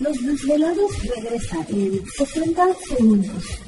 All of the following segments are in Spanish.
Los desvelados regresa en 60 segundos.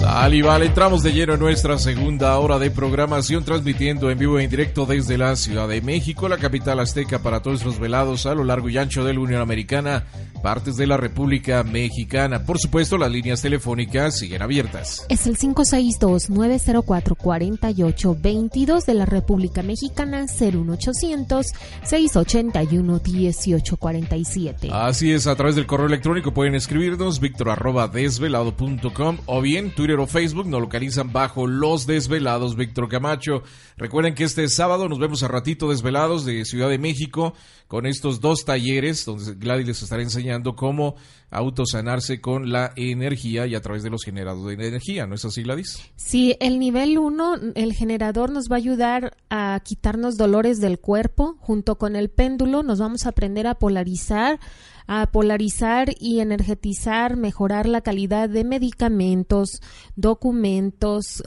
Sal y vale, entramos de lleno en nuestra segunda hora de programación, transmitiendo en vivo e en directo desde la Ciudad de México, la capital azteca para todos los velados a lo largo y ancho de la Unión Americana, partes de la República Mexicana. Por supuesto, las líneas telefónicas siguen abiertas. Es el 562-904-4822 de la República Mexicana, 01800-681-1847. Así es, a través del correo electrónico pueden escribirnos, victor arroba desvelado.com o bien Twitter o Facebook nos localizan bajo Los Desvelados Víctor Camacho. Recuerden que este sábado nos vemos a ratito Desvelados de Ciudad de México con estos dos talleres donde Gladys les estará enseñando cómo autosanarse con la energía y a través de los generadores de energía, ¿no es así Gladys? Sí, el nivel 1, el generador nos va a ayudar a quitarnos dolores del cuerpo, junto con el péndulo nos vamos a aprender a polarizar a polarizar y energetizar, mejorar la calidad de medicamentos, documentos,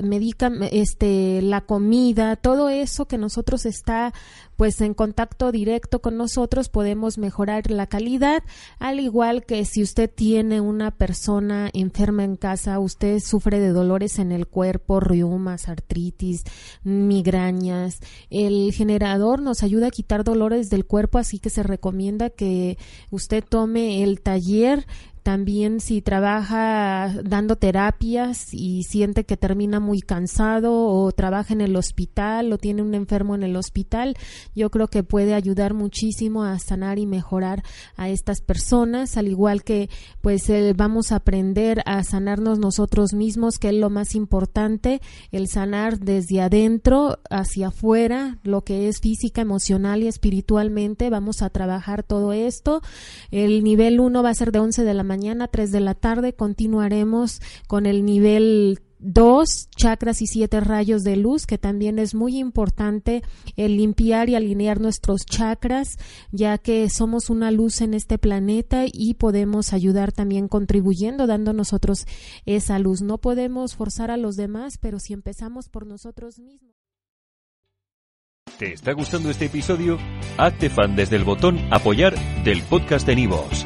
este, la comida, todo eso que nosotros está pues en contacto directo con nosotros podemos mejorar la calidad, al igual que si usted tiene una persona enferma en casa, usted sufre de dolores en el cuerpo, reumas, artritis, migrañas, el generador nos ayuda a quitar dolores del cuerpo, así que se recomienda que usted tome el taller también si trabaja dando terapias y siente que termina muy cansado o trabaja en el hospital o tiene un enfermo en el hospital, yo creo que puede ayudar muchísimo a sanar y mejorar a estas personas, al igual que pues vamos a aprender a sanarnos nosotros mismos, que es lo más importante, el sanar desde adentro hacia afuera, lo que es física, emocional y espiritualmente, vamos a trabajar todo esto. El nivel 1 va a ser de 11 de la mañana a 3 de la tarde. Continuaremos con el nivel 2, chakras y siete rayos de luz, que también es muy importante el limpiar y alinear nuestros chakras, ya que somos una luz en este planeta y podemos ayudar también contribuyendo, dando nosotros esa luz. No podemos forzar a los demás, pero si empezamos por nosotros mismos. ¿Te está gustando este episodio? Hazte fan desde el botón apoyar del podcast de Nivos.